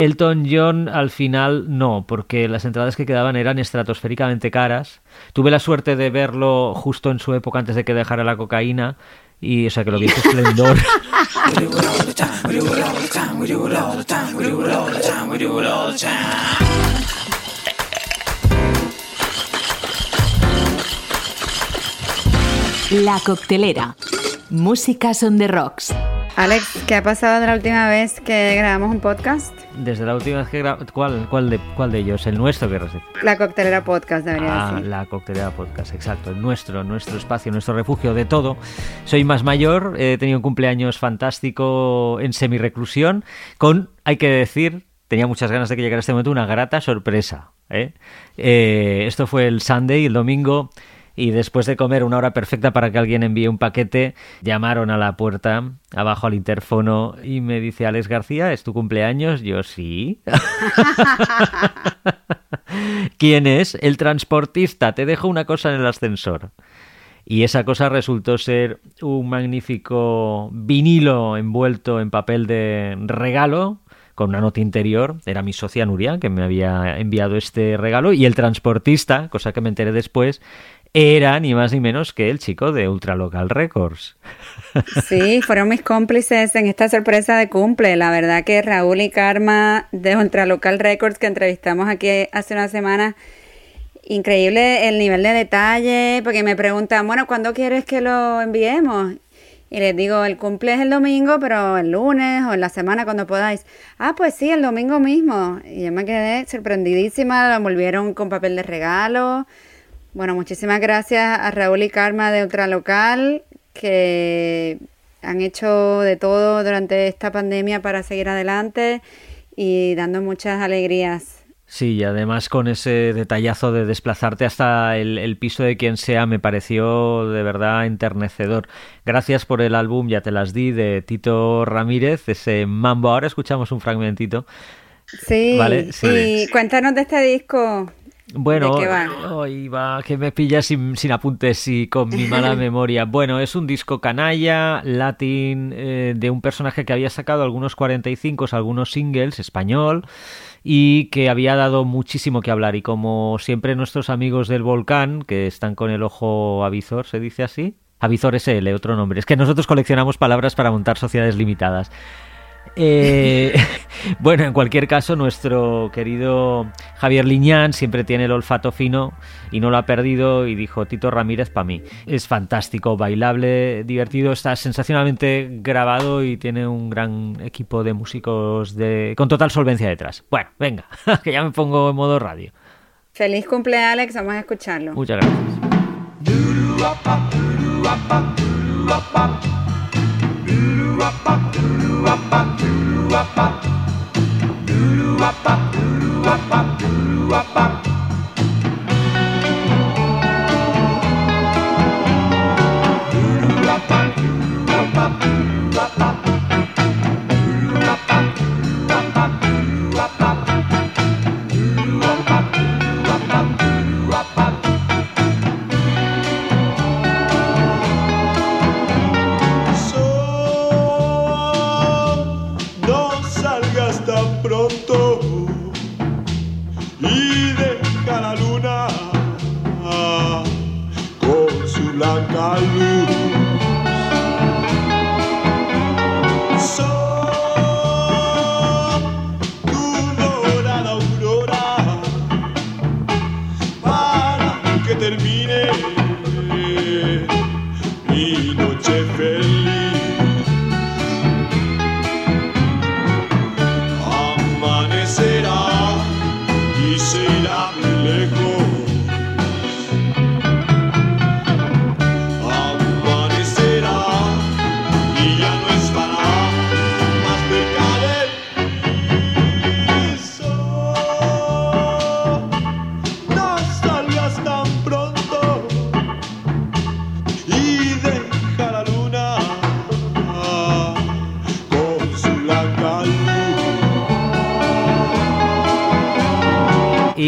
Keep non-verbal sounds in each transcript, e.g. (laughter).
Elton John al final no, porque las entradas que quedaban eran estratosféricamente caras. Tuve la suerte de verlo justo en su época antes de que dejara la cocaína y o sea que lo vi en esplendor. La coctelera. Música son de rocks. Alex, ¿qué ha pasado de la última vez que grabamos un podcast? Desde la última vez que grabamos... ¿Cuál, cuál, de, ¿Cuál de ellos? ¿El nuestro que La coctelera podcast, debería ah, decir. la coctelera podcast, exacto. El nuestro, nuestro espacio, nuestro refugio de todo. Soy más mayor, he tenido un cumpleaños fantástico en semi-reclusión, con, hay que decir, tenía muchas ganas de que llegara este momento, una grata sorpresa. ¿eh? Eh, esto fue el Sunday, el domingo y después de comer una hora perfecta para que alguien envíe un paquete, llamaron a la puerta, abajo al interfono, y me dice Alex García, ¿es tu cumpleaños? Yo sí. (laughs) ¿Quién es? El transportista. Te dejo una cosa en el ascensor. Y esa cosa resultó ser un magnífico vinilo envuelto en papel de regalo con una nota interior. Era mi socia Nuria que me había enviado este regalo y el transportista, cosa que me enteré después, era ni más ni menos que el chico de Ultralocal Records. (laughs) Sí, fueron mis cómplices en esta sorpresa de cumple. La verdad que Raúl y Karma de Ultralocal Records que entrevistamos aquí hace una semana, increíble el nivel de detalle, porque me preguntan, bueno, ¿cuándo quieres que lo enviemos? Y les digo, el cumple es el domingo, pero el lunes o en la semana cuando podáis. Ah, pues sí, el domingo mismo. Y yo me quedé sorprendidísima, lo envolvieron con papel de regalo. Bueno, muchísimas gracias a Raúl y Karma de Ultralocal que han hecho de todo durante esta pandemia para seguir adelante y dando muchas alegrías. Sí, y además con ese detallazo de desplazarte hasta el, piso de quien sea me pareció de verdad enternecedor. Gracias por el álbum, ya te las di, de Tito Ramírez, ese mambo. Ahora escuchamos un fragmentito. Sí, ¿vale? sí. y cuéntanos de este disco. Bueno, hoy va? que me pillas sin, apuntes y con mi mala (laughs) memoria. Bueno, es un disco canalla, latín, eh, de un personaje que había sacado algunos 45, algunos singles, español, y que había dado muchísimo que hablar. Y como siempre nuestros amigos del volcán, que están con el ojo avizor, ¿se dice así? Avizor SL, otro nombre. Es que nosotros coleccionamos palabras para montar sociedades limitadas. Eh, (laughs) bueno, en cualquier caso, nuestro querido Javier Liñán siempre tiene el olfato fino y no lo ha perdido y dijo Tito Ramírez para mí. Es fantástico, bailable, divertido, está sensacionalmente grabado y tiene un gran equipo de músicos de... con total solvencia detrás. Bueno, venga, (laughs) que ya me pongo en modo radio. Feliz cumpleaños, Alex, vamos a escucharlo. Muchas gracias. Doodoo-wop-bop, doodoo-wop-bop, doodoo-wop-bop, doodoo-wop-bop.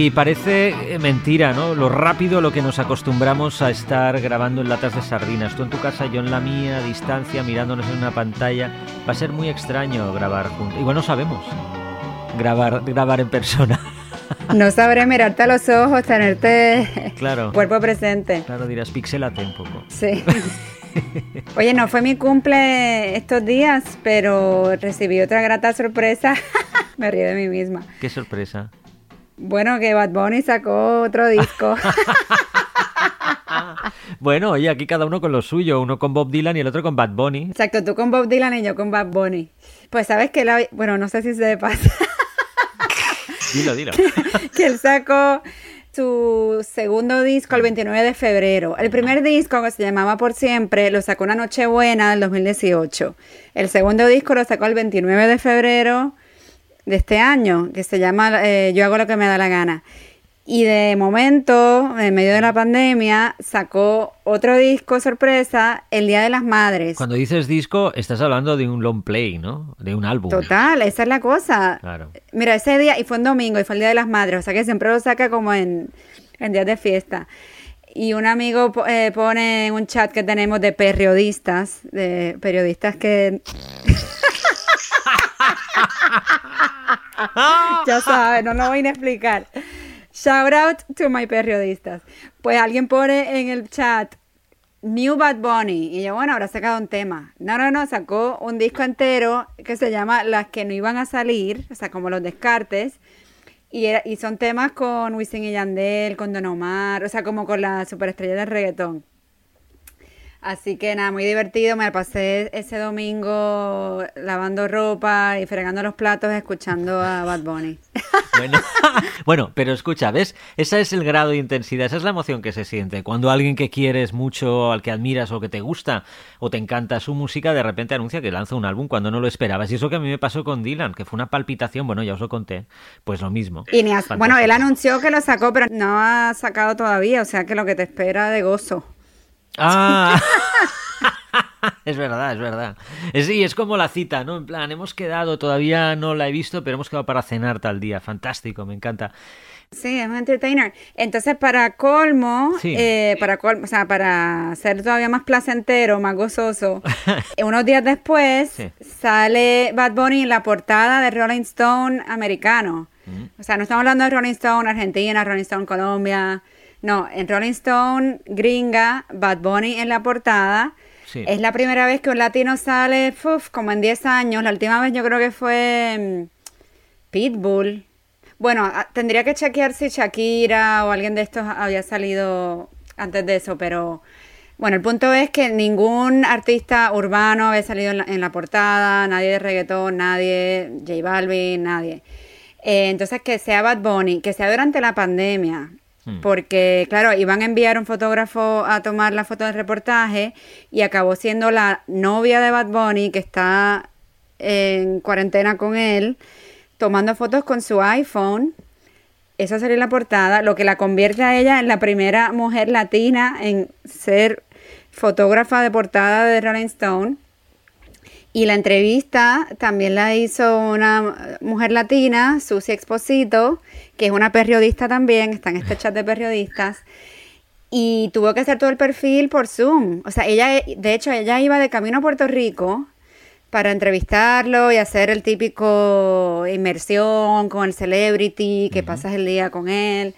Y parece eh, mentira, ¿no? Lo rápido lo que nos acostumbramos a estar grabando en latas de sardinas. Tú en tu casa, yo en la mía, a distancia, mirándonos en una pantalla. Va a ser muy extraño grabar juntos. Igual no sabemos. grabar, grabar en persona. (laughs) No sabré mirarte a los ojos, tenerte Claro. cuerpo presente. Claro, dirás, pixelate un poco. Sí. (laughs) Oye, no fue mi cumple estos días, pero recibí otra grata sorpresa. (laughs) Me río de mí misma. Qué sorpresa. Bueno, que Bad Bunny sacó otro disco. (laughs) Bueno, oye, aquí cada uno con lo suyo, uno con Bob Dylan y el otro con Bad Bunny. Exacto, tú con Bob Dylan y yo con Bad Bunny. Pues sabes que la... Bueno, no sé si se pasa. (laughs) Dilo, dilo. que él sacó su segundo disco el 29 de febrero. El primer disco, que se llamaba Por Siempre, lo sacó una Nochebuena del 2018. El segundo disco lo sacó el 29 de febrero de este año, que se llama eh, Yo hago lo que me da la gana. Y de momento, en medio de la pandemia, sacó otro disco sorpresa el Día de las Madres. Cuando dices disco, estás hablando de un long play, ¿no? De un álbum. Total, esa es la cosa. Claro. Mira, ese día, y fue un domingo, y fue el Día de las Madres, o sea que siempre lo saca como en, en días de fiesta. Y un amigo eh, pone en un chat que tenemos de periodistas, de periodistas que... (laughs) (laughs) ya sabes, no lo voy a explicar. Shout out to my periodistas. Pues alguien pone en el chat New Bad Bunny. Y yo, bueno, habrá sacado un tema. No, no, no, sacó un disco entero que se llama Las que no iban a salir, o sea, como los descartes. Y, era- y son temas con Wisin y Yandel, con Don Omar, o sea, como con la superestrella del reggaetón. Así que nada, muy divertido. Me la pasé ese domingo lavando ropa y fregando los platos escuchando a Bad Bunny. (laughs) Bueno, (laughs) bueno, pero escucha, ¿ves? Ese es el grado de intensidad, esa es la emoción que se siente. Cuando alguien que quieres mucho, al que admiras o que te gusta o te encanta su música, de repente anuncia que lanza un álbum cuando no lo esperabas. Y eso que a mí me pasó con Dylan, que fue una palpitación, bueno, ya os lo conté, pues lo mismo. Y ni bueno, él anunció que lo sacó, pero no ha sacado todavía, o sea que lo que te espera de gozo. Ah, (laughs) (laughs) es verdad, es verdad. Es, sí, es como la cita, ¿no? En plan, hemos quedado, todavía no la he visto, pero hemos quedado para cenar tal día. Fantástico, me encanta. Sí, es un entertainer. Entonces, para colmo, Sí. eh, para colmo, o sea, para ser todavía más placentero, más gozoso, eh, (laughs) unos días después Sí. sale Bad Bunny en la portada de Rolling Stone americano. O sea, no estamos hablando de Rolling Stone Argentina, Rolling Stone Colombia. No, en Rolling Stone gringa, Bad Bunny en la portada. Sí. Es la primera vez que un latino sale, uf, como en 10 años. La última vez yo creo que fue mm, Pitbull. Bueno, a- tendría que chequear si Shakira o alguien de estos había salido antes de eso, pero bueno, el punto es que ningún artista urbano había salido en la, en la portada, nadie de reggaetón, nadie, J Balvin, nadie. Eh, entonces, que sea Bad Bunny, que sea durante la pandemia. Porque claro, iban a enviar un fotógrafo a tomar la foto del reportaje y acabó siendo la novia de Bad Bunny que está en cuarentena con él, tomando fotos con su iPhone. Salió en la portada, lo que la convierte a ella en la primera mujer latina en ser fotógrafa de portada de Rolling Stone. Y la entrevista también la hizo una mujer latina, Susi Exposito, que es una periodista también, está en este chat de periodistas, y tuvo que hacer todo el perfil por Zoom. O sea, ella, de hecho, ella iba de camino a Puerto Rico para entrevistarlo y hacer el típico inmersión con el celebrity, que pasas el día con él.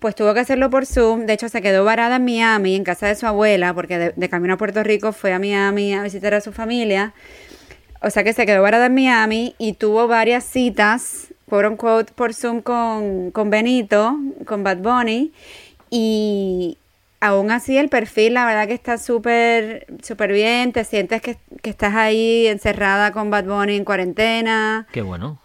Pues tuvo que hacerlo por Zoom. De hecho, se quedó varada en Miami, en casa de su abuela, porque de, camino a Puerto Rico fue a Miami a visitar a su familia. O sea que se quedó varada en Miami y tuvo varias citas, quote unquote, por Zoom con, con Benito, con Bad Bunny. Y aún así el perfil, la verdad que está súper, súper bien. Te sientes que, que estás ahí encerrada con Bad Bunny en cuarentena. Qué bueno.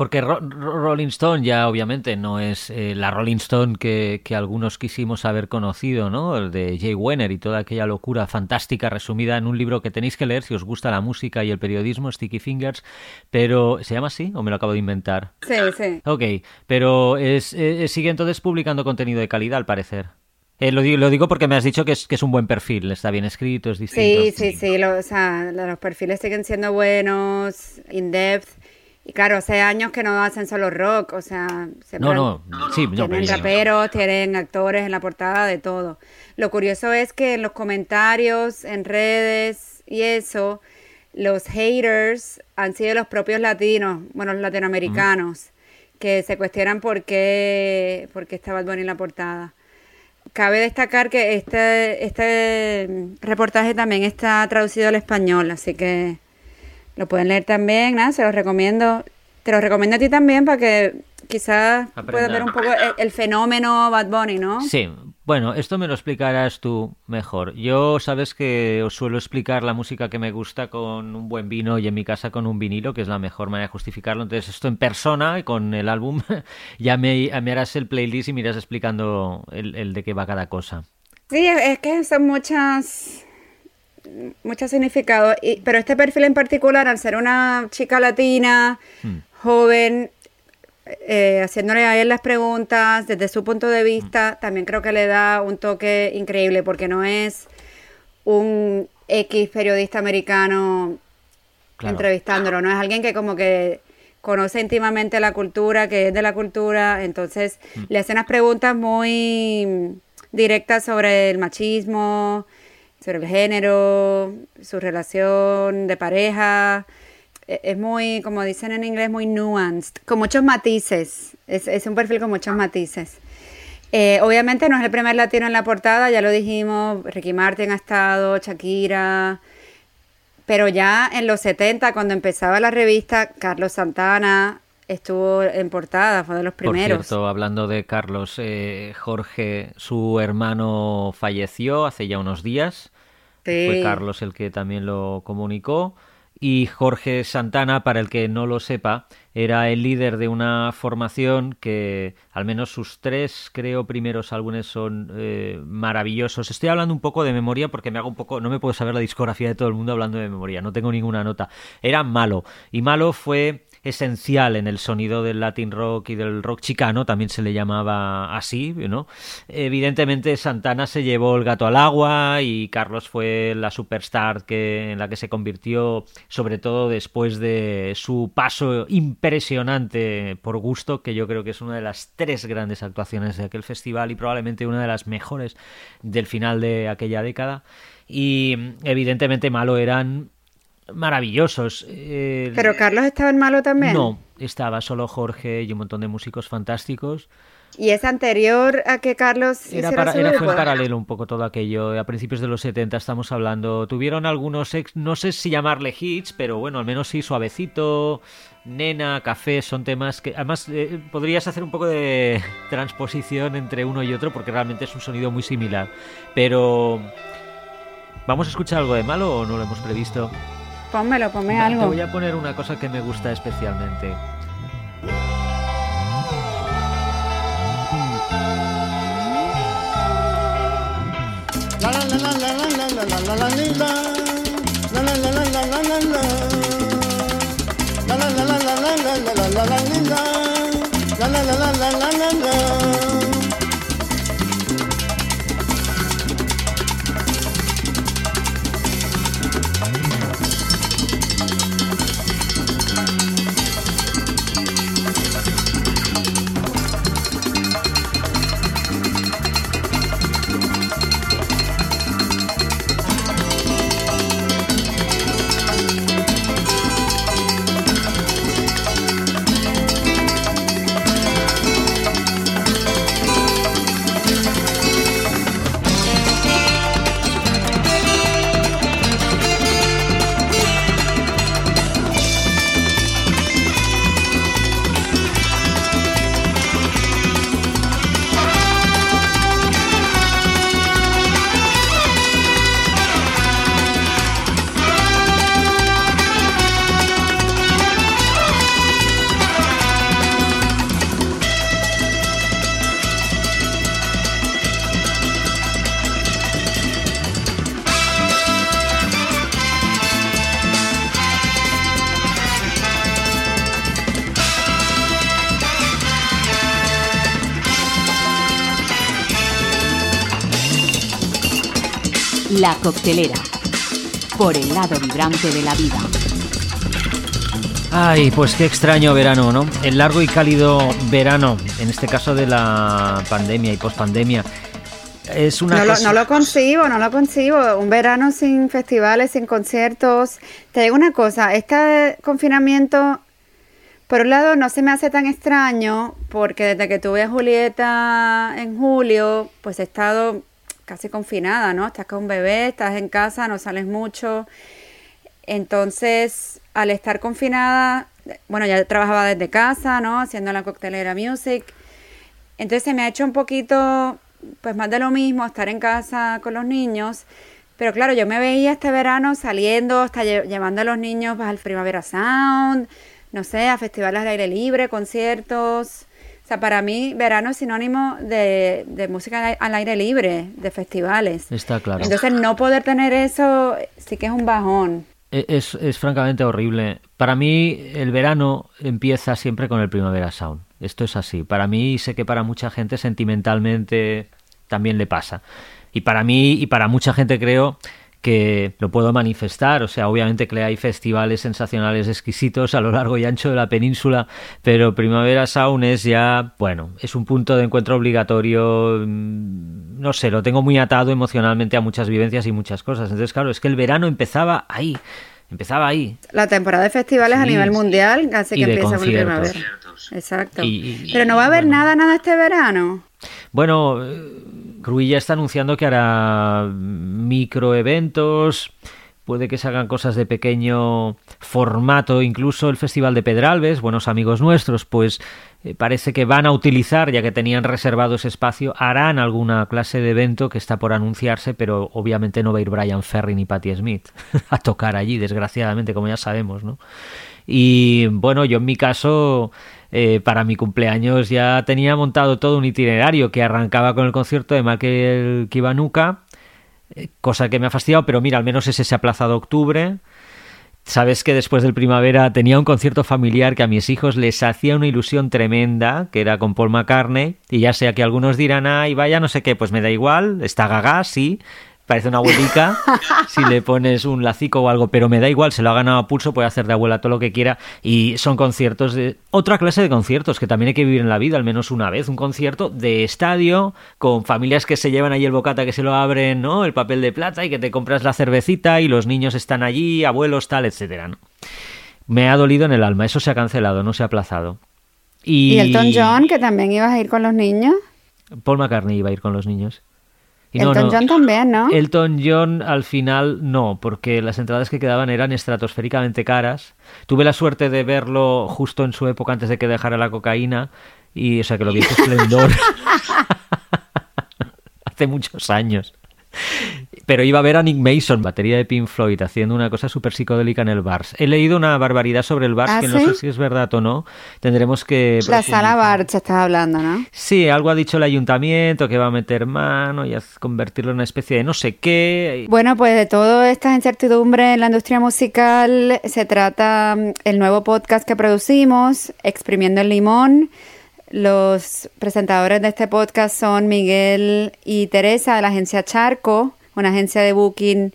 Porque Ro- Ro- Rolling Stone ya obviamente no es eh, la Rolling Stone que, que algunos quisimos haber conocido, ¿no? El de Jay Wenner y toda aquella locura fantástica resumida en un libro que tenéis que leer si os gusta la música y el periodismo, Sticky Fingers. Pero, ¿se llama así o me lo acabo de inventar? Sí, sí. Ok, pero es, eh, sigue entonces publicando contenido de calidad al parecer. Eh, lo, digo, lo digo porque me has dicho que es, que es un buen perfil, está bien escrito, es distinto. Sí, sí, sí, lo- o sea, lo- los perfiles siguen siendo buenos, in-depth. Y claro, hace años que no hacen solo rock, o sea, siempre No, no, sí, no, tienen pero- raperos, tienen actores en la portada, de todo. Lo curioso es que en los comentarios, en redes y eso, los haters han sido los propios latinos, bueno, los latinoamericanos, que se cuestionan por qué, por qué está Bad Bunny en la portada. Cabe destacar que este, este reportaje también está traducido al español, así que lo pueden leer también, nada, se los recomiendo. Te lo recomiendo a ti también para que quizás puedas ver un poco el, fenómeno Bad Bunny, ¿no? Sí, bueno, esto me lo explicarás tú mejor. Yo sabes que os suelo explicar la música que me gusta con un buen vino y en mi casa con un vinilo, que es la mejor manera de justificarlo. Entonces esto en persona y con el álbum (laughs) ya me, harás el playlist y me irás explicando el, de qué va cada cosa. Sí, es que son muchas muchos significados, pero este perfil en particular, al ser una chica latina, hmm. joven, eh, haciéndole a él las preguntas desde su punto de vista, también creo que le da un toque increíble porque no es un X periodista americano entrevistándolo, no es alguien que como que conoce íntimamente la cultura, que es de la cultura, entonces mm. le hace unas preguntas muy directas sobre el machismo, sobre el género, su relación de pareja, e, es muy, como dicen en inglés, muy nuanced, con muchos matices. Es, un perfil con muchos matices. Eh, obviamente no es el primer latino en la portada, ya lo dijimos, Ricky Martin ha estado, Shakira, pero ya en los 70, cuando empezaba la revista, Carlos Santana estuvo en portada, fue de los primeros. Por cierto, hablando de Carlos, eh, Jorge, su hermano falleció hace ya unos días. Fue Carlos el que también lo comunicó. Y Jorge Santana, para el que no lo sepa, era el líder de una formación que al menos sus tres, creo, primeros álbumes son eh, maravillosos. Estoy hablando un poco de memoria porque me hago un poco, no me puedo saber la discografía de todo el mundo hablando de memoria, no tengo ninguna nota. Era malo. Y malo fue esencial en el sonido del Latin rock y del rock chicano, también se le llamaba así, ¿no? Evidentemente Santana se llevó el gato al agua y Carlos fue la superstar que, en la que se convirtió, sobre todo después de su paso impresionante por gusto, que yo creo que es una de las tres grandes actuaciones de aquel festival y probablemente una de las mejores del final de aquella década. Y evidentemente malo eran maravillosos. Eh, ¿Pero Carlos estaba en malo también? No, estaba solo Jorge y un montón de músicos fantásticos. ¿Y es anterior a que Carlos era, para, era fue en paralelo un poco todo aquello. A principios de los 70 estamos hablando. Tuvieron algunos ex, no sé si llamarle hits, pero bueno, al menos sí suavecito, nena, café, son temas que además eh, podrías hacer un poco de (laughs) transposición entre uno y otro porque realmente es un sonido muy similar. Pero ¿vamos a escuchar algo de malo o no lo hemos previsto? Pónmelo, ponme algo. Te voy a poner una cosa que me gusta especialmente. La coctelera. Por el lado vibrante de la vida. Ay, pues qué extraño verano, ¿no? El largo y cálido verano, en este caso de la pandemia y pospandemia. es una no, cosa... lo, no lo concibo, no lo concibo. Un verano sin festivales, sin conciertos. Te digo una cosa, este confinamiento, por un lado, no se me hace tan extraño, porque desde que tuve a Julieta en julio, pues he estado casi confinada, ¿no? Estás con un bebé, estás en casa, no sales mucho. Entonces, al estar confinada, bueno, ya trabajaba desde casa, ¿no? Haciendo la coctelera music. Entonces se me ha hecho un poquito, pues más de lo mismo, estar en casa con los niños. Pero claro, yo me veía este verano saliendo, hasta llevando a los niños al Primavera Sound, no sé, a festivales al aire libre, conciertos. Sea, para mí verano es sinónimo de, de música al aire libre, de festivales. Está claro. Entonces no poder tener eso sí que es un bajón. E, es, es, francamente horrible. Para mí el verano empieza siempre con el Primavera Sound. Esto es así. Para mí sé que para mucha gente sentimentalmente también le pasa. Y para mí y para mucha gente creo que lo puedo manifestar. O sea, obviamente que hay festivales sensacionales exquisitos a lo largo y ancho de la península, pero Primavera Sound es ya, bueno, es un punto de encuentro obligatorio. Mm, no sé, lo tengo muy atado emocionalmente a muchas vivencias y muchas cosas. Entonces, claro, es que el verano empezaba ahí. Empezaba ahí. La temporada de festivales a nivel mundial, así que empieza con primavera. Exacto. Pero no va a haber nada, nada este verano. Bueno, Cruilla está anunciando que hará microeventos, puede que se hagan cosas de pequeño formato, incluso el Festival de Pedralbes, buenos amigos nuestros, pues eh, parece que van a utilizar, ya que tenían reservado ese espacio, harán alguna clase de evento que está por anunciarse, pero obviamente no va a ir Brian Ferry ni Patti Smith (laughs) a tocar allí, desgraciadamente, como ya sabemos, ¿no? Y bueno, yo en mi caso eh, para mi cumpleaños ya tenía montado todo un itinerario que arrancaba con el concierto de Michael Kiwanuka, eh, cosa que me ha fastidiado, pero mira, al menos ese se ha aplazado a octubre. Sabes que después del primavera tenía un concierto familiar que a mis hijos les hacía una ilusión tremenda, que era con Paul McCartney, y ya sea que algunos dirán, ay, vaya, no sé qué, pues me da igual, está gaga, sí, parece una abuelica (laughs) si le pones un lacico o algo, pero me da igual, se lo ha ganado a pulso, puede hacer de abuela todo lo que quiera y son conciertos de otra clase de conciertos que también hay que vivir en la vida al menos una vez, un concierto de estadio con familias que se llevan ahí el bocata que se lo abren, ¿no? El papel de plata y que te compras la cervecita y los niños están allí, abuelos tal, etcétera, ¿no? Me ha dolido en el alma, eso se ha cancelado, no se ha aplazado. Y, ¿Y Elton John, que también ibas a ir con los niños. Paul McCartney iba a ir con los niños. Elton John también, ¿no? Elton John al final no, porque las entradas que quedaban eran estratosféricamente caras. Tuve la suerte de verlo justo en su época antes de que dejara la cocaína y o sea que lo vi en (laughs) esplendor (laughs) hace muchos años. Pero iba a ver a Nick Mason, batería de Pink Floyd, haciendo una cosa súper psicodélica en el Bars. He leído una barbaridad sobre el Bars, ¿Ah, que no sé si es verdad o no. Tendremos que... La sala Bars estás hablando, ¿no? Sí, algo ha dicho el ayuntamiento, que va a meter mano y a convertirlo en una especie de no sé qué. Bueno, pues de toda esta incertidumbre en la industria musical se trata mm, el nuevo podcast que producimos, Exprimiendo el Limón los presentadores de este podcast son Miguel y Teresa de la agencia Charco, una agencia de booking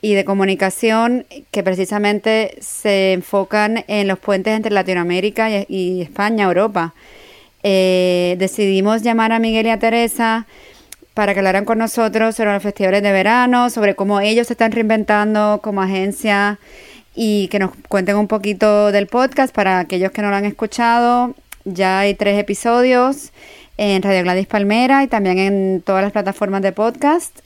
y de comunicación que precisamente se enfocan en los puentes entre Latinoamérica y, España, Europa. Eh, decidimos llamar a Miguel y a Teresa para que hablaran con nosotros sobre los festivales de verano, sobre cómo ellos se están reinventando como agencia y que nos cuenten un poquito del podcast para aquellos que no lo han escuchado ya hay tres episodios en Radio Gladys Palmera y también en todas las plataformas de podcast.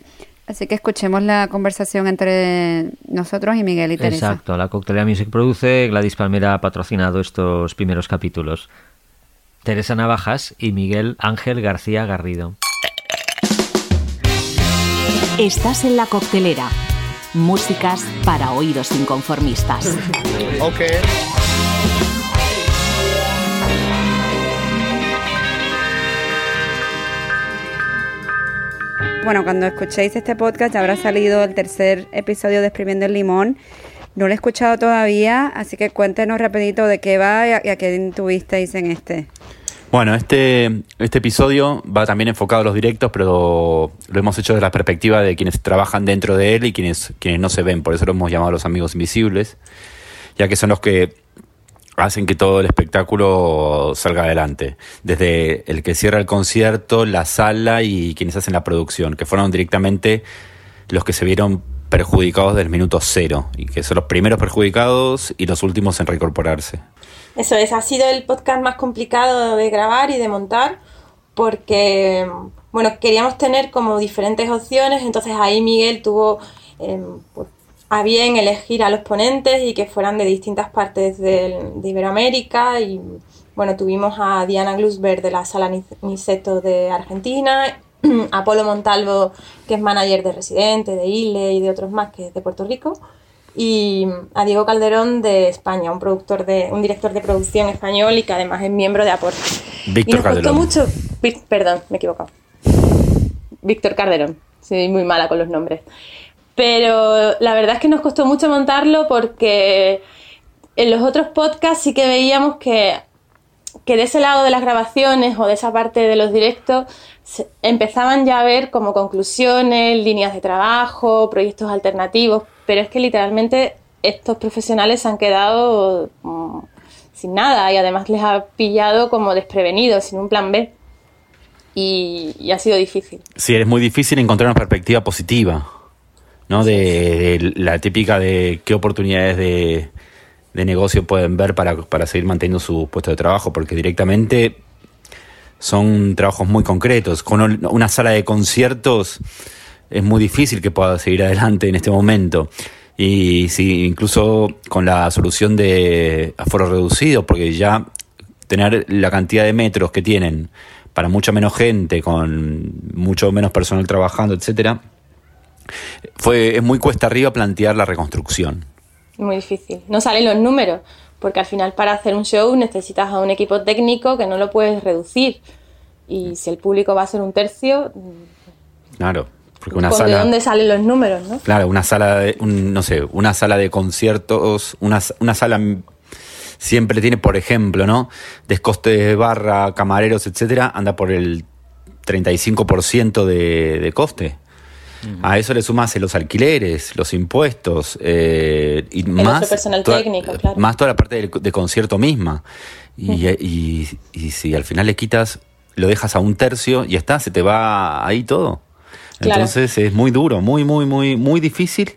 Así que escuchemos la conversación entre nosotros y Miguel y Teresa. Exacto, la Coctelera Music produce, Gladys Palmera ha patrocinado estos primeros capítulos. Teresa Navajas y Miguel Ángel García Garrido. Estás en la coctelera. Músicas para oídos inconformistas. ok. Bueno, cuando escuchéis este podcast ya habrá salido el tercer episodio de Exprimiendo el Limón. No lo he escuchado todavía, así que cuéntenos rapidito de qué va y a, qué tuvisteis en este. Bueno, este, este episodio va también enfocado a los directos, pero lo hemos hecho desde la perspectiva de quienes trabajan dentro de él y quienes, quienes no se ven. Por eso lo hemos llamado los amigos invisibles, ya que son los que hacen que todo el espectáculo salga adelante. Desde el que cierra el concierto, la sala y quienes hacen la producción, que fueron directamente los que se vieron perjudicados del minuto cero y que son los primeros perjudicados y los últimos en reincorporarse. Eso es, ha sido el podcast más complicado de grabar y de montar porque, bueno, queríamos tener como diferentes opciones, entonces ahí Miguel tuvo em, pues, a bien elegir a los ponentes y que fueran de distintas partes de Iberoamérica y bueno, tuvimos a Diana Glusberg de la Sala Niceto de Argentina, (clears throat) a Polo Montalvo, que es manager de Residente, de ILE y de otros más, que es de Puerto Rico, y a Diego Calderón de España, un productor de, un director de producción español y que además es miembro de Aporte. Víctor y nos costó mucho, perdón, me he equivocado. Víctor Calderón, soy muy mala con los nombres. Pero la verdad es que nos costó mucho montarlo porque en los otros podcasts sí que veíamos que, que de ese lado de las grabaciones o de esa parte de los directos empezaban ya a ver como conclusiones, líneas de trabajo, proyectos alternativos, pero es que literalmente estos profesionales se han quedado mm, sin nada y además les ha pillado como desprevenidos, sin un plan B. Y, ha sido difícil. Sí, es muy difícil encontrar una perspectiva positiva. ¿No? De, la típica de qué oportunidades de, negocio pueden ver para, para seguir manteniendo su puesto de trabajo, porque directamente son trabajos muy concretos. Con una sala de conciertos es muy difícil que pueda seguir adelante en este momento. Y si incluso con la solución de aforo reducido, porque ya tener la cantidad de metros que tienen para mucha menos gente, con mucho menos personal trabajando, etcétera, fue, es muy cuesta arriba plantear la reconstrucción. Muy difícil. No salen los números, porque al final para hacer un show necesitas a un equipo técnico que no lo puedes reducir. Y si el público va a ser un tercio... Claro. Porque una sala, ¿De dónde salen los números, no? Claro, una sala de, no sé, una sala de conciertos, una, una sala siempre tiene, por ejemplo, ¿no? Descoste barra, camareros, etcétera, anda por el 35% de, de coste. A eso le sumas los alquileres, los impuestos eh, y más, personal técnico, claro. más toda la parte de, concierto misma. Y, y, si al final le quitas, lo dejas a un tercio y está, se te va ahí todo. Entonces es muy duro, muy, muy, muy, muy difícil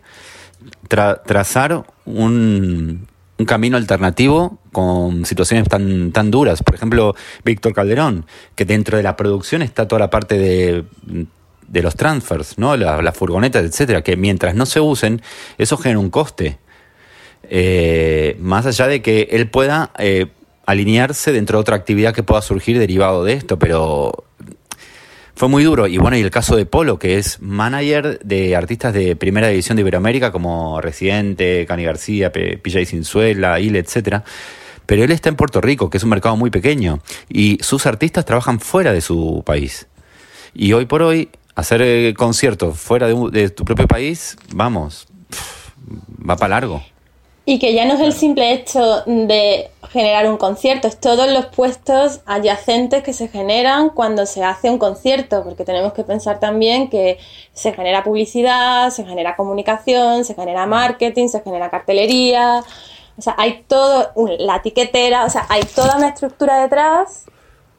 trazar un, un camino alternativo con situaciones tan, tan duras. Por ejemplo, Víctor Calderón, que dentro de la producción está toda la parte de de los transfers, ¿no? las furgonetas, etcétera, que mientras no se usen, eso genera un coste. Eh, más allá de que él pueda eh, alinearse dentro de otra actividad que pueda surgir derivado de esto, pero fue muy duro. Y bueno, y el caso de Polo, que es manager de artistas de primera división de Iberoamérica, como Residente, Cani García, PJ Sinzuela, Ile, etcétera. Pero él está en Puerto Rico, que es un mercado muy pequeño, y sus artistas trabajan fuera de su país. Y hoy por hoy hacer eh, conciertos fuera de, tu propio país, vamos, va para largo. Y que ya no es el simple hecho de generar un concierto, es todos los puestos adyacentes que se generan cuando se hace un concierto, porque tenemos que pensar también que se genera publicidad, se genera comunicación, se genera marketing, se genera cartelería, o sea, hay todo, la tiquetera, o sea, hay toda una estructura detrás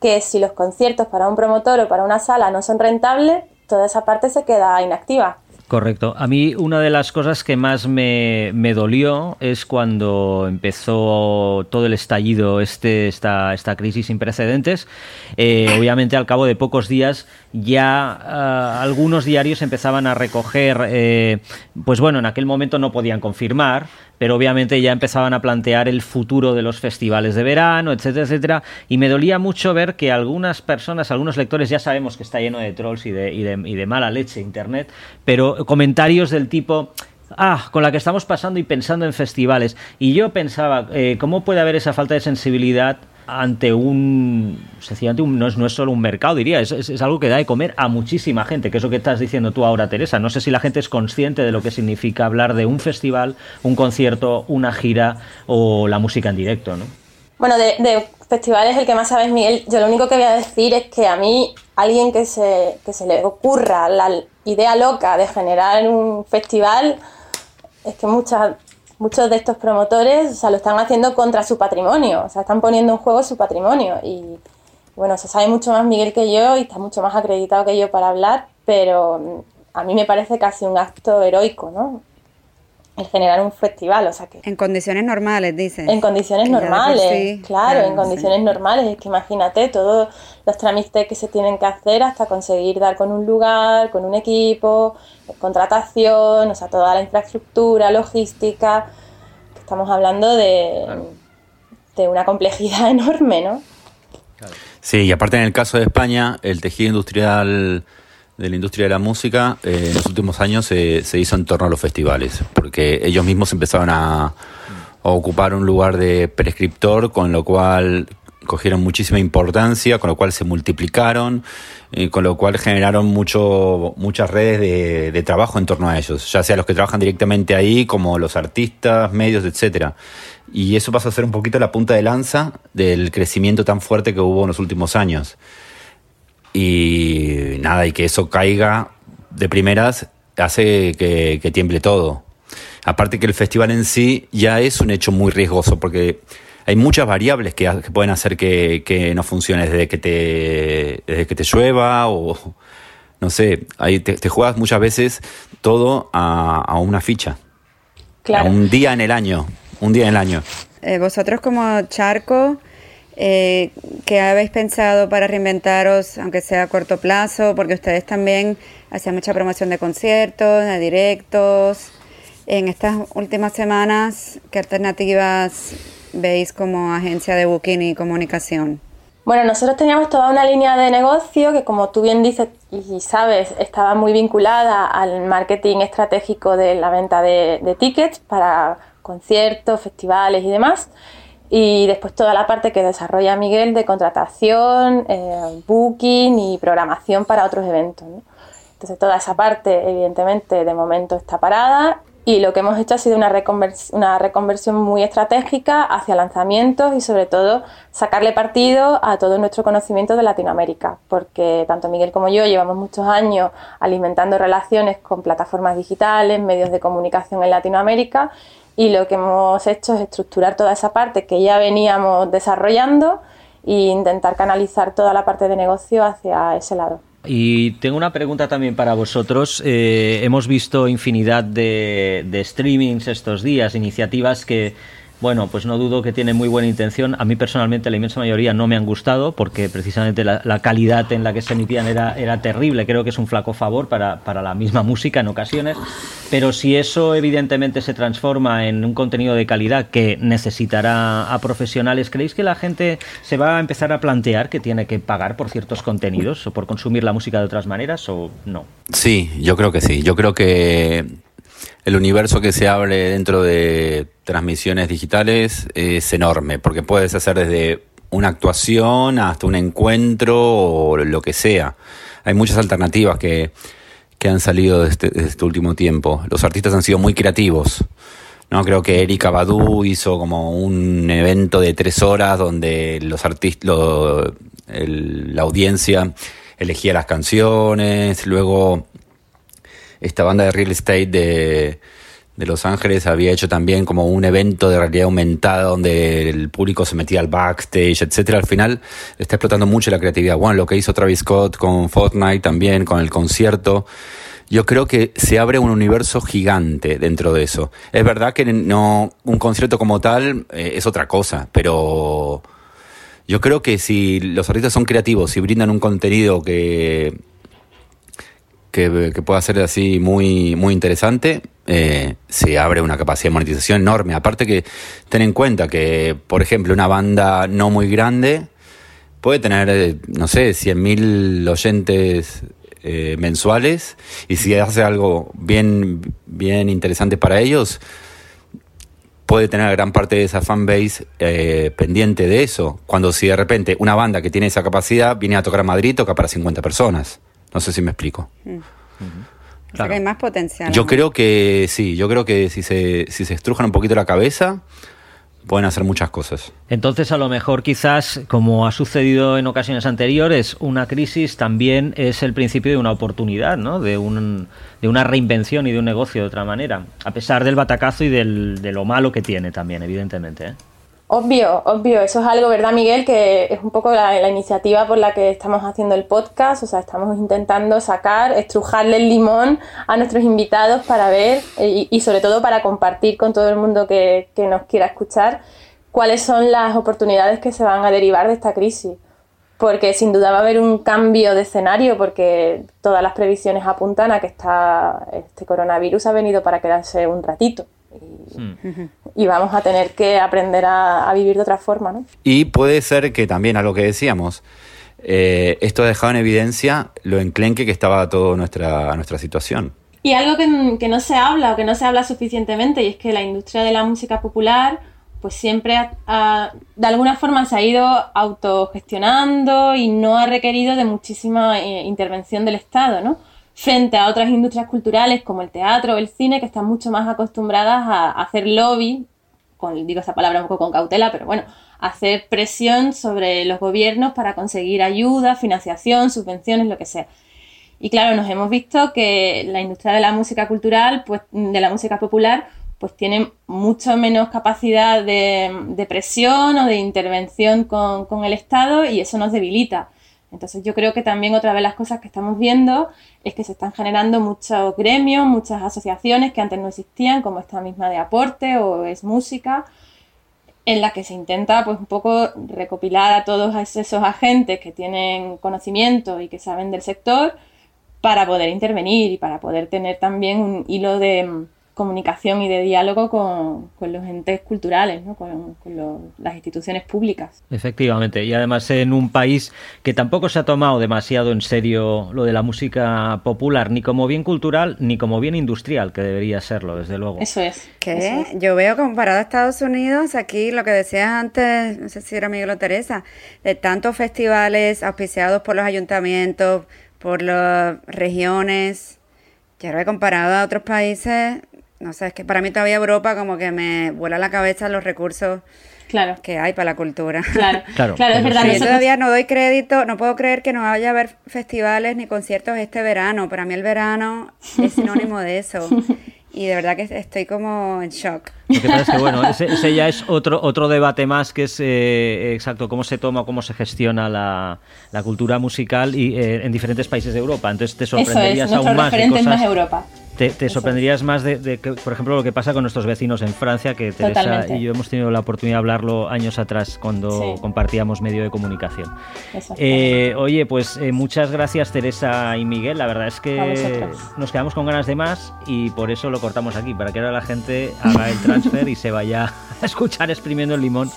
que si los conciertos para un promotor o para una sala no son rentables, toda esa parte se queda inactiva. Correcto. A mí una de las cosas que más me, dolió es cuando empezó todo el estallido, este, esta, esta crisis sin precedentes. Eh, obviamente al cabo de pocos días ya ah, algunos diarios empezaban a recoger, eh, pues bueno, en aquel momento no podían confirmar, pero obviamente ya empezaban a plantear el futuro de los festivales de verano, etcétera, etcétera. Y me dolía mucho ver que algunas personas, algunos lectores, ya sabemos que está lleno de trolls y de, y de, y de mala leche Internet, pero comentarios del tipo ah, con la que estamos pasando y pensando en festivales. Y yo pensaba, eh, ¿cómo puede haber esa falta de sensibilidad ante un, sencillamente no, es, no es solo un mercado, diría, es, es, algo que da de comer a muchísima gente, que es lo que estás diciendo tú ahora, Teresa. No sé si la gente es consciente de lo que significa hablar de un festival, un concierto, una gira o la música en directo, ¿no? Bueno, de, festivales el que más sabes, Miguel, yo lo único que voy a decir es que a mí, alguien que se, que se le ocurra la idea loca de generar un festival, es que muchas muchos de estos promotores, o sea, lo están haciendo contra su patrimonio, o sea, están poniendo en juego su patrimonio y bueno, se sabe mucho más Miguel que yo y está mucho más acreditado que yo para hablar, pero a mí me parece casi un acto heroico, ¿no? El generar un festival, o sea que... En condiciones normales, dice. En condiciones normales, claro, en condiciones normales. Es que imagínate todos los trámites que se tienen que hacer hasta conseguir dar con un lugar, con un equipo, contratación, o sea, toda la infraestructura, logística. Estamos hablando de, de una complejidad (laughs) enorme, ¿no? Sí, y aparte en el caso de España, el tejido industrial de la industria de la música eh, en los últimos años se, hizo en torno a los festivales, porque ellos mismos empezaron a, ocupar un lugar de prescriptor, con lo cual cogieron muchísima importancia, con lo cual se multiplicaron, eh, con lo cual generaron mucho, muchas redes de, trabajo en torno a ellos, ya sea los que trabajan directamente ahí, como los artistas, medios, etcétera. Y eso pasa a ser un poquito la punta de lanza del crecimiento tan fuerte que hubo en los últimos años. Y nada, y que eso caiga de primeras hace que, tiemble todo. Aparte que el festival en sí ya es un hecho muy riesgoso porque hay muchas variables que, pueden hacer que, no funcione desde que te, desde que te llueva o no sé, ahí te, juegas muchas veces todo a, una ficha. A un día en el año, un día en el año. Eh, vosotros como Charco, eh, ¿qué habéis pensado para reinventaros, aunque sea a corto plazo? Porque ustedes también hacían mucha promoción de conciertos, de directos. En estas últimas semanas, ¿qué alternativas veis como agencia de booking y comunicación? Bueno, nosotros teníamos toda una línea de negocio que, como tú bien dices y sabes, estaba muy vinculada al marketing estratégico de la venta de tickets para conciertos, festivales y demás. Y después toda la parte que desarrolla Miguel de contratación, eh, booking y programación para otros eventos. Entonces toda esa parte evidentemente de momento está parada y lo que hemos hecho ha sido una, una reconversión muy estratégica hacia lanzamientos y sobre todo sacarle partido a todo nuestro conocimiento de Latinoamérica, porque tanto Miguel como yo llevamos muchos años alimentando relaciones con plataformas digitales, medios de comunicación en Latinoamérica y lo que hemos hecho es estructurar toda esa parte que ya veníamos desarrollando e intentar canalizar toda la parte de negocio hacia ese lado. Y tengo una pregunta también para vosotros. Eh, hemos visto infinidad de, de streamings estos días, iniciativas que bueno, pues no dudo que tiene muy buena intención. A mí personalmente la inmensa mayoría no me han gustado porque precisamente la, calidad en la que se emitían era, era terrible. Creo que es un flaco favor para, para, la misma (laughs) música en ocasiones. Pero si eso evidentemente se transforma en un contenido de calidad que necesitará a profesionales, ¿creéis que la gente se va a empezar a plantear que tiene que pagar por ciertos contenidos o por consumir la música de otras maneras o no? Sí, yo creo que sí. Yo creo que el universo que se abre dentro de transmisiones digitales es enorme, porque puedes hacer desde una actuación hasta un encuentro o lo que sea. Hay muchas alternativas que, han salido este, de este, último tiempo. Los artistas han sido muy creativos. ¿no? Creo que Erika Badu hizo como un evento de tres horas donde los artistas, la audiencia elegía las canciones, luego esta banda de real estate de, Los Ángeles había hecho también como un evento de realidad aumentada donde el público se metía al backstage, etcétera. Al final está explotando mucho la creatividad. Bueno, lo que hizo Travis Scott con Fortnite también, con el concierto. Yo creo que se abre un universo gigante dentro de eso. Es verdad que no un concierto como tal eh, es otra cosa, pero yo creo que si los artistas son creativos y brindan un contenido que que, pueda ser así muy, muy interesante, eh, se abre una capacidad de monetización enorme. Aparte que ten en cuenta que, por ejemplo, una banda no muy grande puede tener, eh, no sé, 100.000 oyentes eh, mensuales y si hace algo bien, bien interesante para ellos, puede tener gran parte de esa fanbase pendiente de eso. Cuando si de repente una banda que tiene esa capacidad viene a tocar a Madrid, toca para 50 personas. No sé si me explico. Mm. hay más potencial. Yo creo que sí, yo creo que si se, si se estrujan un poquito la cabeza, pueden hacer muchas cosas. Entonces, a lo mejor quizás, como ha sucedido en ocasiones anteriores, una crisis también es el principio de una oportunidad, ¿no? De, un, de una reinvención y de un negocio de otra manera, a pesar del batacazo y del, de lo malo que tiene también, evidentemente. ¿eh? Obvio, obvio, eso es algo, ¿verdad, Miguel? Que es un poco la, iniciativa por la que estamos haciendo el podcast, o sea, estamos intentando sacar, estrujarle el limón a nuestros invitados para ver eh, y, sobre todo para compartir con todo el mundo que, que, nos quiera escuchar cuáles son las oportunidades que se van a derivar de esta crisis. Porque sin duda va a haber un cambio de escenario, porque todas las previsiones apuntan a que está, este coronavirus ha venido para quedarse un ratito. Y, vamos a tener que aprender a, vivir de otra forma, ¿no? Y puede ser que también a lo que decíamos, eh, esto ha dejado en evidencia lo enclenque que estaba toda nuestra, nuestra situación. Y algo que, no se habla o que no se habla suficientemente, y es que la industria de la música popular pues siempre de alguna forma se ha ido autogestionando y no ha requerido de muchísima eh, intervención del Estado, ¿no? Frente a otras industrias culturales como el teatro o el cine que están mucho más acostumbradas a hacer lobby, con, digo esa palabra un poco con cautela, pero bueno, hacer presión sobre los gobiernos para conseguir ayuda, financiación, subvenciones, lo que sea. Y claro, nos hemos visto que la industria de la música cultural, pues de la música popular, pues tiene mucho menos capacidad de, presión o de intervención con, con el Estado y eso nos debilita. Entonces yo creo que también otra de las cosas que estamos viendo es que se están generando muchos gremios, muchas asociaciones que antes no existían, como esta misma de aporte o es música, en la que se intenta pues un poco recopilar a todos esos agentes que tienen conocimiento y que saben del sector para poder intervenir y para poder tener también un hilo de, comunicación y de diálogo con, los entes culturales, ¿no? con, las instituciones públicas. Efectivamente, y además en un país que tampoco se ha tomado demasiado en serio lo de la música popular, ni como bien cultural, ni como bien industrial, que debería serlo, desde luego. Eso es. ¿Qué? Yo veo comparado a Estados Unidos, aquí lo que decías antes, no sé si era Miguel o Teresa, de tantos festivales auspiciados por los ayuntamientos, por las regiones, ya lo he comparado a otros países, no sé, es que para mí todavía Europa como que me vuela la cabeza los recursos claro. que hay para la cultura. Claro, (laughs) claro, es verdad. Yo todavía no doy crédito, no puedo creer que no vaya a haber festivales ni conciertos este verano. Para mí el verano es sinónimo de eso. (laughs) Y de verdad que estoy como en shock. Lo que pasa es que, bueno, (laughs) ese, ya es otro, otro debate más que es, eh, exacto, cómo se toma, cómo se gestiona la, la cultura musical y, eh, en diferentes países de Europa. Entonces te sorprenderías Eso es, aún más. De más Europa. Te, sorprenderías más de, que, por ejemplo, lo que pasa con nuestros vecinos en Francia, que Teresa y yo hemos tenido la oportunidad de hablarlo años atrás cuando compartíamos medio de comunicación. Eh, oye, pues eh, muchas gracias Teresa y Miguel. La verdad es que nos quedamos con ganas de más y por eso lo cortamos aquí, para que ahora la gente haga el transfer y se vaya (laughs) a escuchar exprimiendo el limón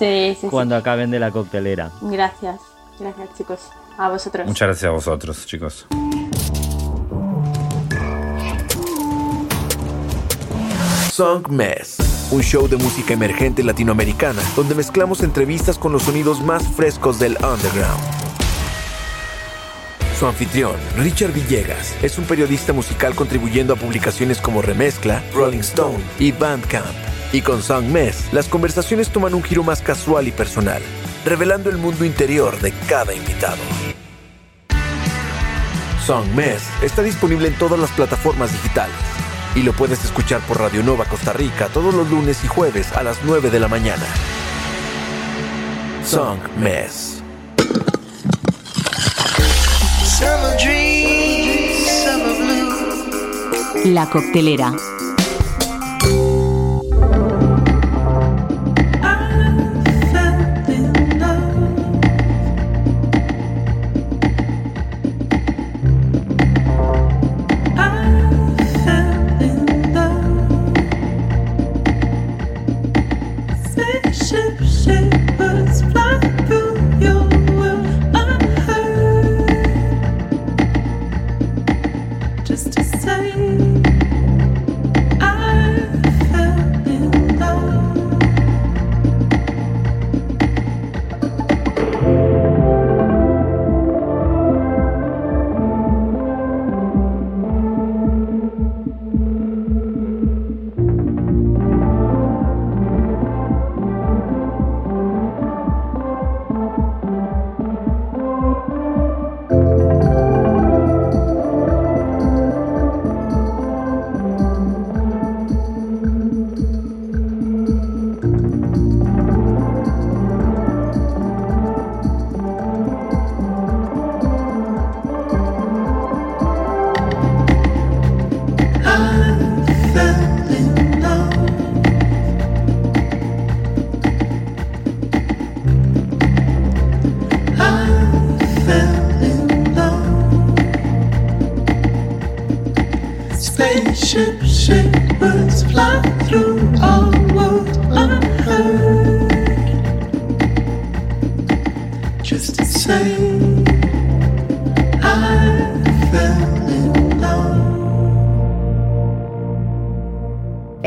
cuando acaben de la coctelera. Gracias, gracias chicos. A vosotros. Muchas gracias a vosotros, chicos. Song Mess, un show de música emergente latinoamericana donde mezclamos entrevistas con los sonidos más frescos del underground. Su anfitrión, Richard Villegas, es un periodista musical contribuyendo a publicaciones como Remezcla, Rolling Stone y Bandcamp. Y con Song Mess, las conversaciones toman un giro más casual y personal, revelando el mundo interior de cada invitado. Song Mess está disponible en todas las plataformas digitales y lo puedes escuchar por Radio Nova Costa Rica todos los lunes y jueves a las 9 de la mañana. Song Mess. La coctelera.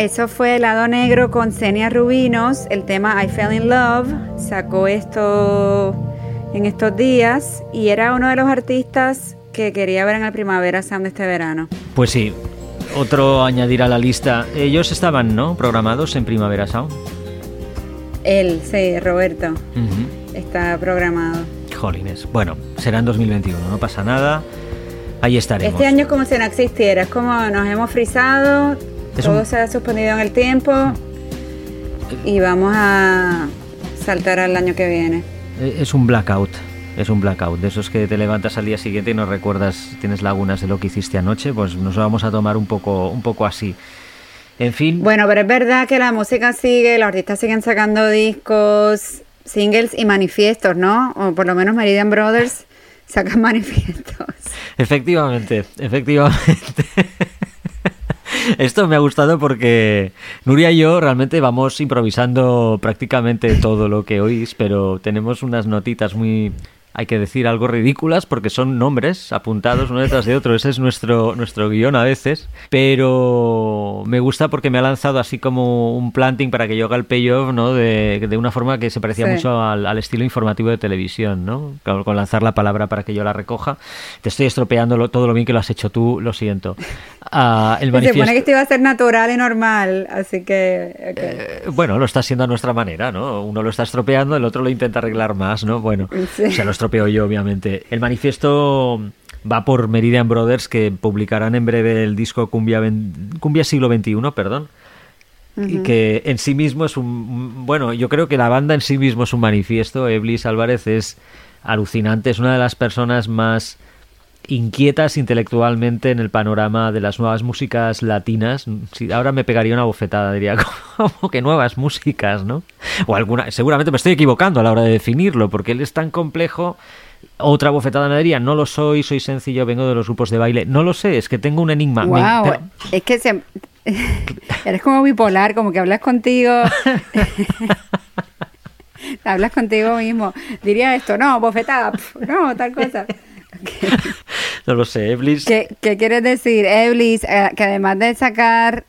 Eso fue el lado negro con Senia Rubinos, el tema I Fell in Love. Sacó esto en estos días y era uno de los artistas que quería ver en el Primavera Sound este verano. Pues sí, otro añadir a la lista. Ellos estaban, ¿no? Programados en Primavera Sound. Él, sí, Roberto. Está programado. Jolines. Bueno, será en 2021, no pasa nada. Ahí estaremos. Este año es como si no existiera, es como nos hemos todo se ha suspendido en el tiempo y vamos a saltar al año que viene. Eh, es un blackout, es un blackout. De esos que te levantas al día siguiente y no recuerdas, tienes lagunas de lo que hiciste anoche, pues nos vamos a tomar un poco, un poco así. En fin. Bueno, pero es verdad que la música sigue, los artistas siguen sacando discos, singles y manifiestos, ¿no? O por lo menos Meridian Brothers sacan (laughs) manifiestos. Efectivamente, efectivamente. (laughs) Esto me ha gustado porque Nuria y yo realmente vamos improvisando prácticamente todo lo que oís, pero tenemos unas notitas muy, hay que decir algo ridículas porque son nombres apuntados uno detrás de otro. Ese es nuestro, nuestro guion a veces. Pero me gusta porque me ha lanzado así como un planting para que yo haga el payoff, ¿no? De, de una forma que se parecía mucho al, estilo informativo de televisión, ¿no? Con, lanzar la palabra para que yo la recoja. Te estoy estropeando todo lo bien que lo has hecho tú, lo siento. Ah, el Se supone que esto iba a ser natural y normal, así que... Eh, bueno, lo está haciendo a nuestra manera, ¿no? Uno lo está estropeando, el otro lo intenta arreglar más, ¿no? Bueno, se lo estropeo yo, obviamente. El manifiesto va por Meridian Brothers, que publicarán en breve el disco Cumbia, Cumbia Siglo XXI, perdón. Y que en sí mismo es un... Bueno, yo creo que la banda en sí mismo es un manifiesto. Eblis Álvarez es alucinante, es una de las personas más inquietas intelectualmente en el panorama de las nuevas músicas latinas. Si ahora me pegaría una bofetada, diría, (laughs) como que nuevas músicas, ¿no? O alguna, seguramente me estoy equivocando a la hora de definirlo, porque él es tan complejo. Otra bofetada me diría, no lo soy, soy sencillo, vengo de los grupos de baile. No lo sé, es que tengo un enigma. Wow, es que se... (laughs) eres como bipolar, como que hablas contigo. (laughs) hablas contigo mismo. Diría esto, no, bofetada, no, tal cosa. (laughs) no lo sé, Eblis. ¿Qué, quieres decir, Eblis? Eh, que además de sacar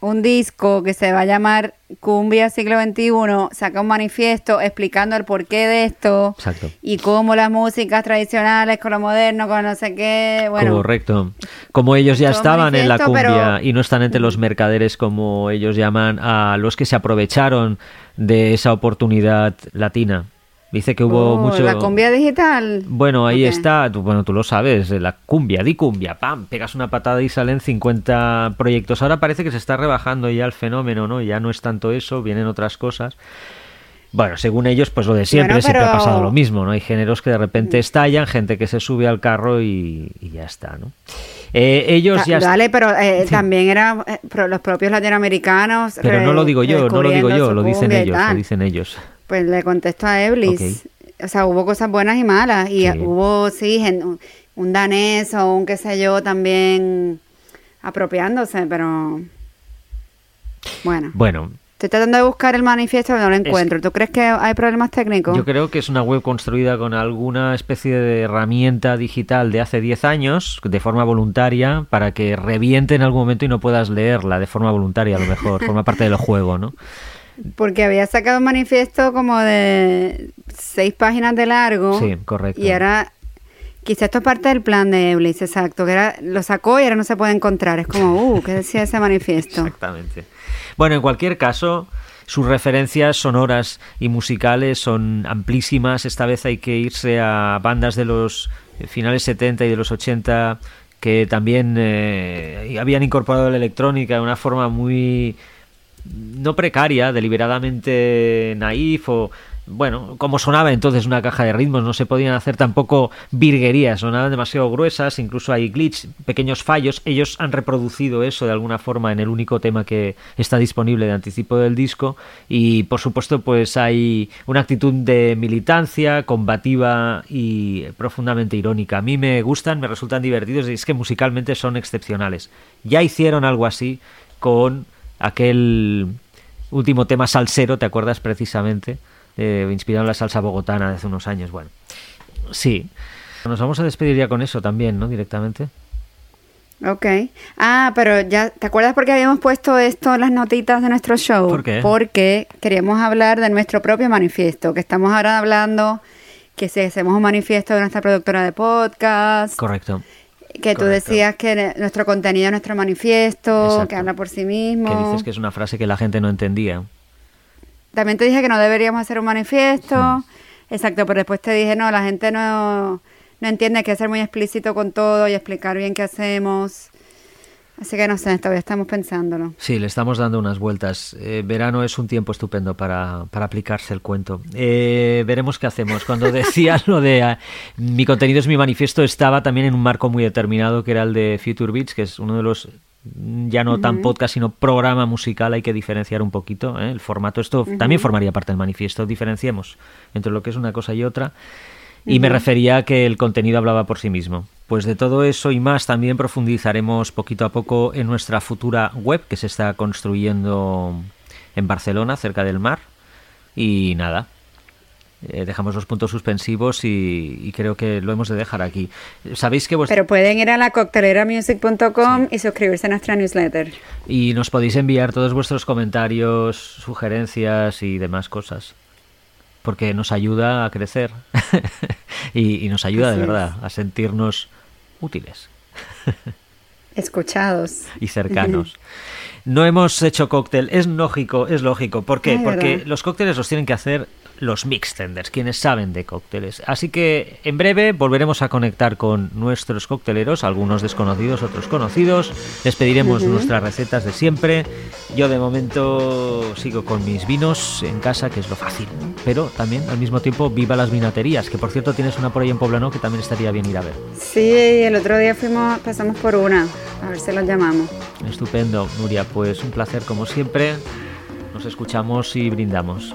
un disco que se va a llamar Cumbia Siglo XXI, saca un manifiesto explicando el porqué de esto y cómo las músicas tradicionales con lo moderno, con no sé qué. Bueno, Correcto. Como ellos ya estaban en la cumbia y no están entre los mercaderes, como ellos llaman, a los que se aprovecharon de esa oportunidad latina. Dice que hubo oh, mucho. ¿La cumbia digital? Bueno, ahí está. Tú, bueno, tú lo sabes. La cumbia, di cumbia, pam. Pegas una patada y salen 50 proyectos. Ahora parece que se está rebajando ya el fenómeno, ¿no? Ya no es tanto eso, vienen otras cosas. Bueno, según ellos, pues lo de siempre, siempre ha pasado lo mismo, ¿no? Hay géneros que de repente estallan, gente que se sube al carro y, ya está, ¿no? Eh, ellos ya... Vale, pero eh, (laughs) también eran eh, los propios latinoamericanos... Pero no lo digo yo, no lo digo yo, lo dicen ellos, lo dicen ellos. Pues le contesto a Eblis. O sea, hubo cosas buenas y malas. Y hubo, sí, un danés o un qué sé yo también apropiándose, pero. Bueno. Bueno. Estoy tratando de buscar el manifiesto, pero no lo encuentro. ¿Tú crees que hay problemas técnicos? Yo creo que es una web construida con alguna especie de herramienta digital de hace 10 años, de forma voluntaria, para que reviente en algún momento y no puedas leerla de forma voluntaria, a lo mejor. (laughs) forma parte del juego, ¿no? Porque había sacado un manifiesto como de seis páginas de largo. Sí, correcto. Y ahora, quizá esto es parte del plan de Eblis, exacto, que era, lo sacó y ahora no se puede encontrar. Es como, uh, ¿qué decía ese manifiesto? Exactamente. Bueno, en cualquier caso, sus referencias sonoras y musicales son amplísimas. Esta vez hay que irse a bandas de los finales 70 y de los 80 que también eh, habían incorporado la electrónica de una forma muy no precaria, deliberadamente naif o bueno, como sonaba entonces una caja de ritmos, no se podían hacer tampoco virguerías, sonaban demasiado gruesas, incluso hay glitch, pequeños fallos, ellos han reproducido eso de alguna forma en el único tema que está disponible de anticipo del disco y por supuesto pues hay una actitud de militancia, combativa y profundamente irónica. A mí me gustan, me resultan divertidos y es que musicalmente son excepcionales. Ya hicieron algo así con aquel último tema salsero, ¿te acuerdas precisamente? Eh, inspirado en la salsa bogotana de hace unos años. Bueno, Sí. Nos vamos a despedir ya con eso también, ¿no? Directamente. Ok. Ah, pero ya, ¿te acuerdas por qué habíamos puesto esto en las notitas de nuestro show? ¿Por qué? Porque queríamos hablar de nuestro propio manifiesto, que estamos ahora hablando que si hacemos un manifiesto de nuestra productora de podcast. Correcto. Que tú Correcto. decías que nuestro contenido es nuestro manifiesto, Exacto. que habla por sí mismo. Que dices que es una frase que la gente no entendía. También te dije que no deberíamos hacer un manifiesto. Exacto, pero después te dije, no, la gente no, no entiende hay que ser muy explícito con todo y explicar bien qué hacemos. Así que no sé, todavía estamos pensándolo. Sí, le estamos dando unas vueltas. Eh, verano es un tiempo estupendo para, para aplicarse el cuento. Eh, veremos qué hacemos. Cuando (laughs) decía lo de ah, mi contenido es mi manifiesto, estaba también en un marco muy determinado, que era el de Future Beats, que es uno de los mm, ya no tan podcast, sino programa musical, hay que diferenciar un poquito ¿eh? el formato. Esto también formaría parte del manifiesto, diferenciemos entre lo que es una cosa y otra. Y me refería a que el contenido hablaba por sí mismo. Pues de todo eso y más también profundizaremos poquito a poco en nuestra futura web que se está construyendo en Barcelona, cerca del mar. Y nada, eh, dejamos los puntos suspensivos y, y creo que lo hemos de dejar aquí. Sabéis que vuestra... Pero pueden ir a la cocteleramusic.com y suscribirse a nuestra newsletter. Y nos podéis enviar todos vuestros comentarios, sugerencias y demás cosas. Porque nos ayuda a crecer. (laughs) y, y nos ayuda de es. verdad a sentirnos útiles Escuchados. y cercanos. No hemos hecho cóctel, es lógico, es lógico. ¿Por qué? Ay, Porque verdad. los cócteles los tienen que hacer los mixtenders, quienes saben de cócteles. Así que en breve volveremos a conectar con nuestros cocteleros, algunos desconocidos, otros conocidos. Les pediremos nuestras recetas de siempre. Yo de momento sigo con mis vinos en casa, que es lo fácil. Pero también al mismo tiempo viva las vinaterías, que por cierto tienes una por ahí en Poblano que también estaría bien ir a ver. Sí, el otro día fuimos, pasamos por una. A ver si los llamamos. Estupendo, Nuria, pues un placer como siempre. Nos escuchamos y brindamos.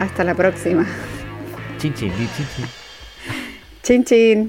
Hasta la próxima. Chin chin, chin chin. Chin chin.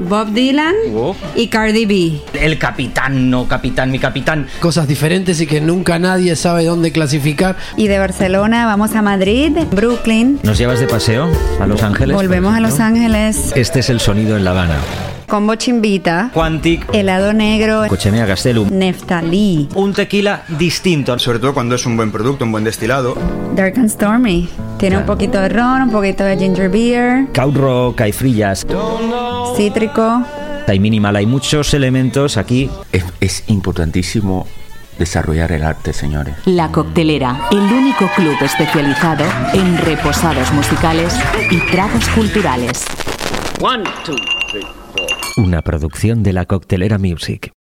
Bob Dylan y Cardi B. El capitán, no capitán, mi capitán. Cosas diferentes y que nunca nadie sabe dónde clasificar. Y de Barcelona vamos a Madrid, Brooklyn. ¿Nos llevas de paseo a Los Ángeles? Volvemos a Los Ángeles. Este es el sonido en La Habana. Combo Chimbita, Quantic, Helado Negro, Cochenea Gastelum. Neftalí, un tequila distinto. Sobre todo cuando es un buen producto, un buen destilado. Dark and Stormy. Tiene un poquito de ron, un poquito de ginger beer, Caudro, caifrillas, cítrico. hay minimal, hay muchos elementos aquí. Es, es importantísimo desarrollar el arte, señores. La Coctelera, el único club especializado en reposados musicales y tragos culturales. Una producción de la Coctelera Music.